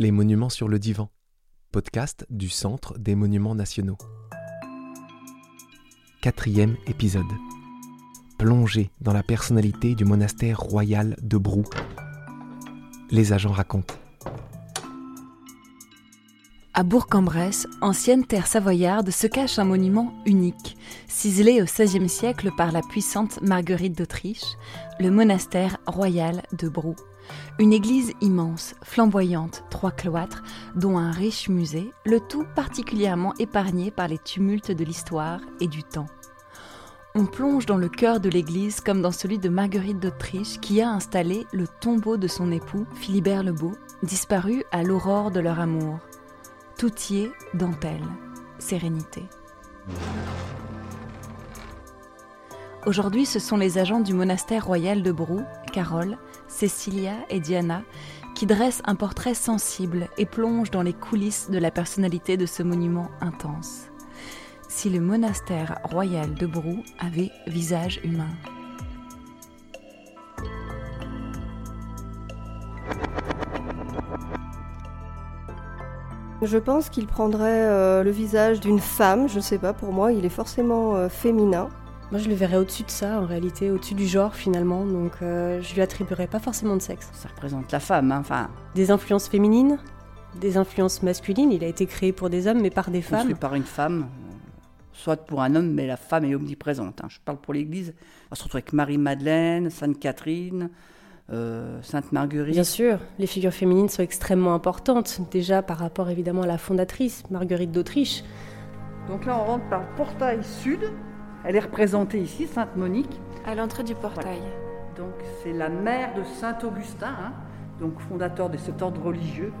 Les monuments sur le divan, podcast du Centre des monuments nationaux. Quatrième épisode. Plongé dans la personnalité du monastère royal de Brou. Les agents racontent. À Bourg-en-Bresse, ancienne terre savoyarde, se cache un monument unique, ciselé au XVIe siècle par la puissante Marguerite d'Autriche, le monastère royal de Brou. Une église immense, flamboyante, trois cloîtres, dont un riche musée, le tout particulièrement épargné par les tumultes de l'histoire et du temps. On plonge dans le cœur de l'église comme dans celui de Marguerite d'Autriche qui a installé le tombeau de son époux, Philibert le Beau, disparu à l'aurore de leur amour. Tout y est dentelle, sérénité. Aujourd'hui, ce sont les agents du monastère royal de Brou, Carole, Cécilia et Diana, qui dressent un portrait sensible et plongent dans les coulisses de la personnalité de ce monument intense. Si le monastère royal de Brou avait visage humain. Je pense qu'il prendrait euh, le visage d'une femme, je ne sais pas, pour moi, il est forcément euh, féminin. Moi, je le verrais au-dessus de ça, en réalité, au-dessus du genre finalement. Donc, euh, je lui attribuerais pas forcément de sexe. Ça représente la femme, hein, enfin. Des influences féminines, des influences masculines. Il a été créé pour des hommes, mais par des femmes. Construit par une femme, soit pour un homme, mais la femme est omniprésente. hein. Je parle pour l'Église. On se retrouve avec Marie-Madeleine, Sainte-Catherine, euh, Sainte-Marguerite. Bien sûr, les figures féminines sont extrêmement importantes, déjà par rapport évidemment à la fondatrice, Marguerite d'Autriche. Donc là, on rentre par le portail sud. Elle est représentée ici, Sainte-Monique. À l'entrée du portail. Donc c'est la mère de Saint-Augustin, hein, donc fondateur de cet ordre religieux.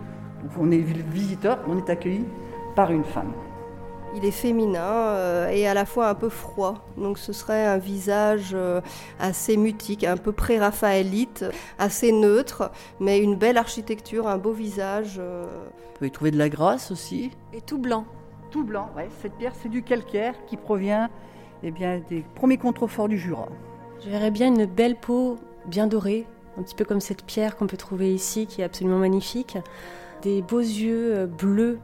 Donc on est visiteur, on est accueilli par une femme. Il est féminin euh, et à la fois un peu froid. Donc ce serait un visage euh, assez mutique, un peu pré-raphaélite, assez neutre, mais une belle architecture, un beau visage. euh. On peut y trouver de la grâce aussi. Et tout blanc. Tout blanc, ouais. Cette pierre, c'est du calcaire qui provient eh bien, des premiers contreforts du Jura. Je verrais bien une belle peau bien dorée, un petit peu comme cette pierre qu'on peut trouver ici, qui est absolument magnifique. Des beaux yeux euh, bleus,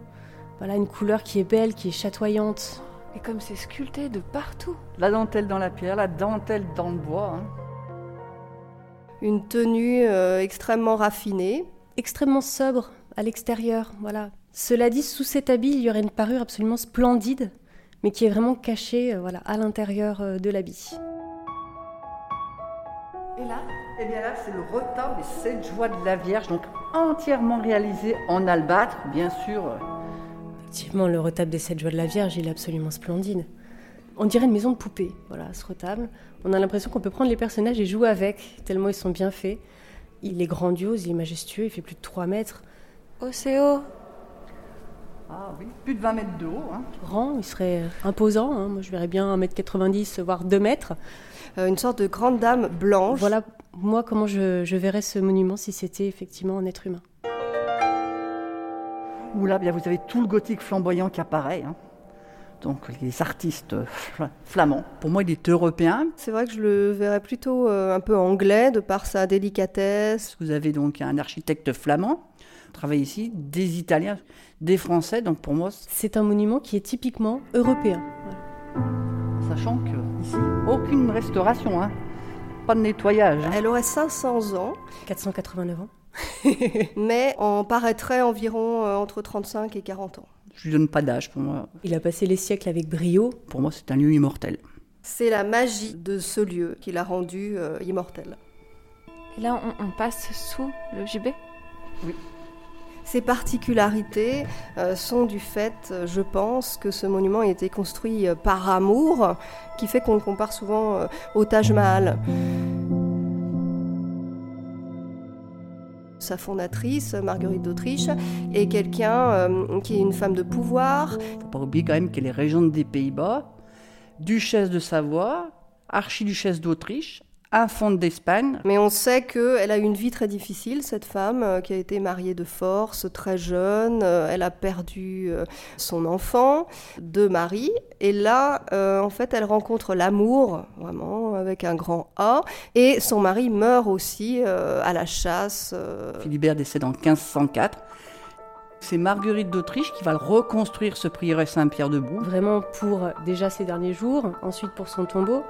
voilà, une couleur qui est belle, qui est chatoyante. Et comme c'est sculpté de partout. La dentelle dans la pierre, la dentelle dans le bois. hein. Une tenue euh, extrêmement raffinée. extrêmement sobre à l'extérieur. Voilà. Cela dit, sous cet habit, il y aurait une parure absolument splendide, mais qui est vraiment cachée euh, voilà, à l'intérieur euh, de l'habit. Et là Eh bien là, c'est le retable des sept joies de la Vierge, donc entièrement réalisé en albâtre, bien sûr. euh, Effectivement, le retable des sept joies de la Vierge, il est absolument splendide. On dirait une maison de poupée, voilà, ce retable. On a l'impression qu'on peut prendre les personnages et jouer avec, tellement ils sont bien faits. Il est grandiose, il est majestueux, il fait plus de 3 mètres. Océo. Ah oui, plus de 20 mètres de haut. hein. Grand, il serait imposant. hein. Moi, je verrais bien 1m90, voire 2 mètres. Euh, une sorte de grande dame blanche. Voilà, moi, comment je, je verrais ce monument si c'était effectivement un être humain. Où là, bien, vous avez tout le gothique flamboyant qui apparaît. hein. Donc les artistes fla- flamands. Pour moi, il est européen. C'est vrai que je le verrais plutôt euh, un peu anglais de par sa délicatesse. Vous avez donc un architecte flamand, qui travaille ici, des Italiens, des Français. Donc pour moi, C'est un monument qui est typiquement européen. Voilà. sachant que ici, aucune restauration, hein. pas de nettoyage. hein. Elle aurait 500 ans, 489 ans. mais en paraîtrait environ euh, entre 35 et 40 ans. Je lui donne pas d'âge pour moi. Il a passé les siècles avec brio. Pour moi, c'est un lieu immortel. C'est la magie de ce lieu qui l'a rendu euh, immortel. Et là, on, on passe sous le gibet. Ces particularités euh, sont du fait, euh, je pense, que ce monument a été construit par amour, qui fait qu'on le compare souvent euh, au Taj Mahal. Sa fondatrice, Marguerite d'Autriche, est quelqu'un euh, qui est une femme de pouvoir, faut pas oublier quand même qu'elle est régente des Pays-Bas, duchesse de Savoie, archiduchesse d'Autriche, infante d'Espagne. Mais on sait qu'elle a eu une vie très difficile, cette femme, euh, qui a été mariée de force, très jeune. Euh, elle a perdu euh, son enfant, deux maris. Et là, euh, en fait, elle rencontre l'amour, vraiment, avec un grand A. Et son mari meurt aussi euh, à la chasse. Philibert décède en 1504. C'est Marguerite d'Autriche qui va reconstruire ce prieuré Saint-Pierre de Brou. Vraiment pour déjà ses derniers jours, ensuite pour son tombeau,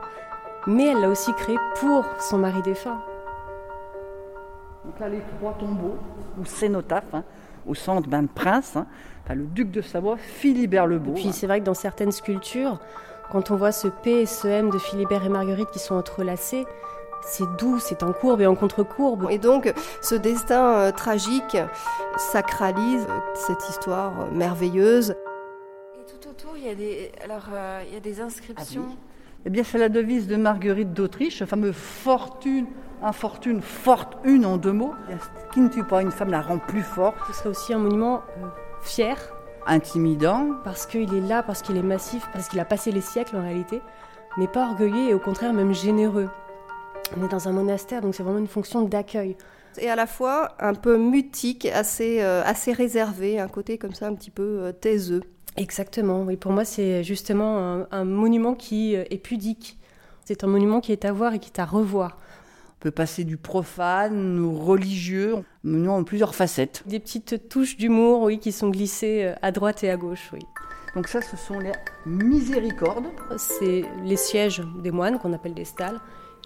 mais elle l'a aussi créé pour son mari défunt. Donc là, les trois tombeaux, ou cénotaphes, hein, au centre d'un prince, hein, le duc de Savoie, Philibert le Beau. Et puis c'est vrai que dans certaines sculptures, quand on voit ce P et ce M de Philibert et Marguerite qui sont entrelacés, c'est doux, c'est en courbe et en contre-courbe. Et donc, ce destin euh, tragique sacralise euh, cette histoire euh, merveilleuse. Et tout autour, il y a des, alors, il y a des inscriptions. Ah eh bien, c'est la devise de Marguerite d'Autriche, le fameux fortune, infortune, forte, une en deux mots. Ce qui ne tue pas une femme la rend plus forte. Ce serait aussi un monument fier. Intimidant. Parce qu'il est là, parce qu'il est massif, parce qu'il a passé les siècles en réalité, mais pas orgueilleux et au contraire même généreux. On est dans un monastère, donc c'est vraiment une fonction d'accueil. Et à la fois un peu mutique, assez, euh, assez réservé, un côté comme ça un petit peu euh, taiseux. Exactement, oui. Pour moi, c'est justement un, monument qui euh, est pudique. C'est un monument qui est à voir et qui est à revoir. On peut passer du profane au religieux, monument en plusieurs facettes. Des petites touches d'humour, oui, qui sont glissées à droite et à gauche, oui. Donc ça, ce sont les miséricordes. C'est les sièges des moines qu'on appelle des stalles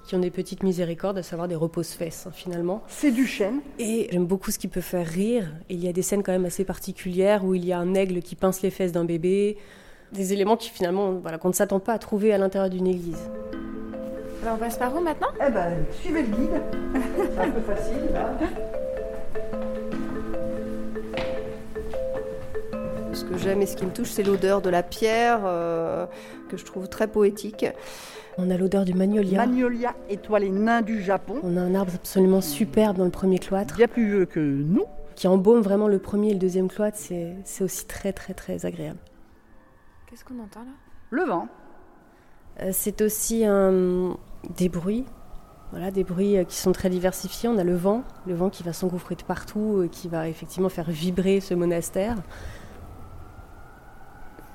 qui ont des petites miséricordes, à savoir des repose-fesses hein, finalement. C'est du chêne. Et j'aime beaucoup ce qui peut faire rire. il y a des scènes quand même assez particulières où il y a un aigle qui pince les fesses d'un bébé, des éléments qui finalement, voilà, qu'on ne s'attend pas à trouver à l'intérieur d'une église. Alors on passe par où maintenant? Eh ben, suivez le guide. C'est un peu facile là. Que j'aime et ce qui me touche, c'est l'odeur de la pierre, euh, que je trouve très poétique. On a l'odeur du magnolia. Magnolia, étoile nain du Japon. On a un arbre absolument superbe dans le premier cloître. Bien plus vieux que nous. Qui embaume vraiment le premier et le deuxième cloître, c'est aussi très très très agréable. Qu'est-ce qu'on entend là? Le vent. Euh, c'est aussi un, des bruits. Voilà, des bruits euh, qui sont très diversifiés. On a le vent, le vent qui va s'engouffrer de partout, et qui va effectivement faire vibrer ce monastère.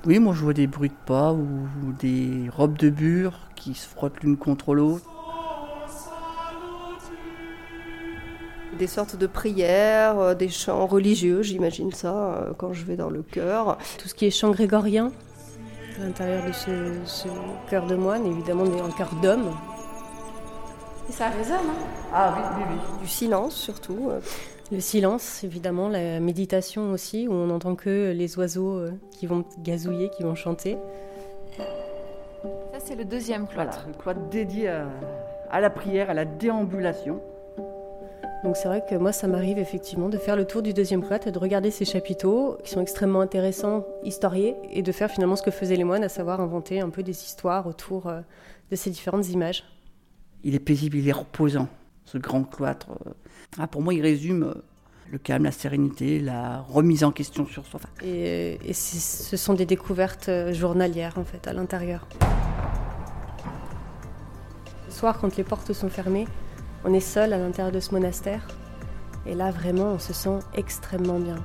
Oui, moi je vois des bruits de pas ou, des robes de bure qui se frottent l'une contre l'autre. Des sortes de prières, euh, des chants religieux, j'imagine ça euh, quand je vais dans le chœur. Tout ce qui est chant grégorien à l'intérieur de ce, ce chœur de moine, évidemment un chœur d'homme. Et ça résonne, hein? Ah oui, oui, oui. Du silence surtout. Le silence, évidemment, la méditation aussi, où on n'entend que les oiseaux euh, qui vont gazouiller, qui vont chanter. Ça, c'est le deuxième cloître. Voilà, le cloître dédié à, la prière, à la déambulation. Donc c'est vrai que moi, ça m'arrive effectivement de faire le tour du deuxième cloître et de regarder ces chapiteaux qui sont extrêmement intéressants, historiés, et de faire finalement ce que faisaient les moines, à savoir inventer un peu des histoires autour euh, de ces différentes images. Il est paisible, il est reposant, ce grand cloître. Euh, ah, pour moi, il résume euh, le calme, la sérénité, la remise en question sur soi. Et, ce sont des découvertes euh, journalières, en fait, à l'intérieur. Le soir, quand les portes sont fermées, on est seul à l'intérieur de ce monastère. Et là, vraiment, on se sent extrêmement bien.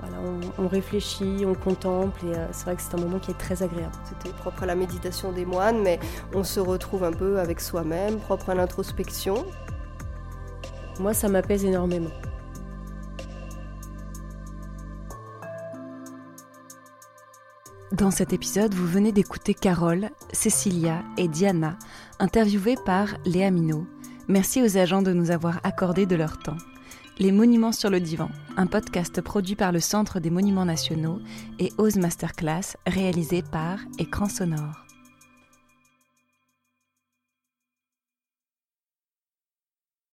Voilà, on, réfléchit, on contemple, et euh, c'est vrai que c'est un moment qui est très agréable. C'était propre à la méditation des moines, mais on se retrouve un peu avec soi-même, propre à l'introspection. Moi, ça m'apaise énormément. Dans cet épisode, vous venez d'écouter Carole, Cécilia et Diana, interviewées par Léa Minot. Merci aux agents de nous avoir accordé de leur temps. Les Monuments sur le Divan, un podcast produit par le Centre des Monuments Nationaux et Ose Masterclass, réalisé par Écran Sonore.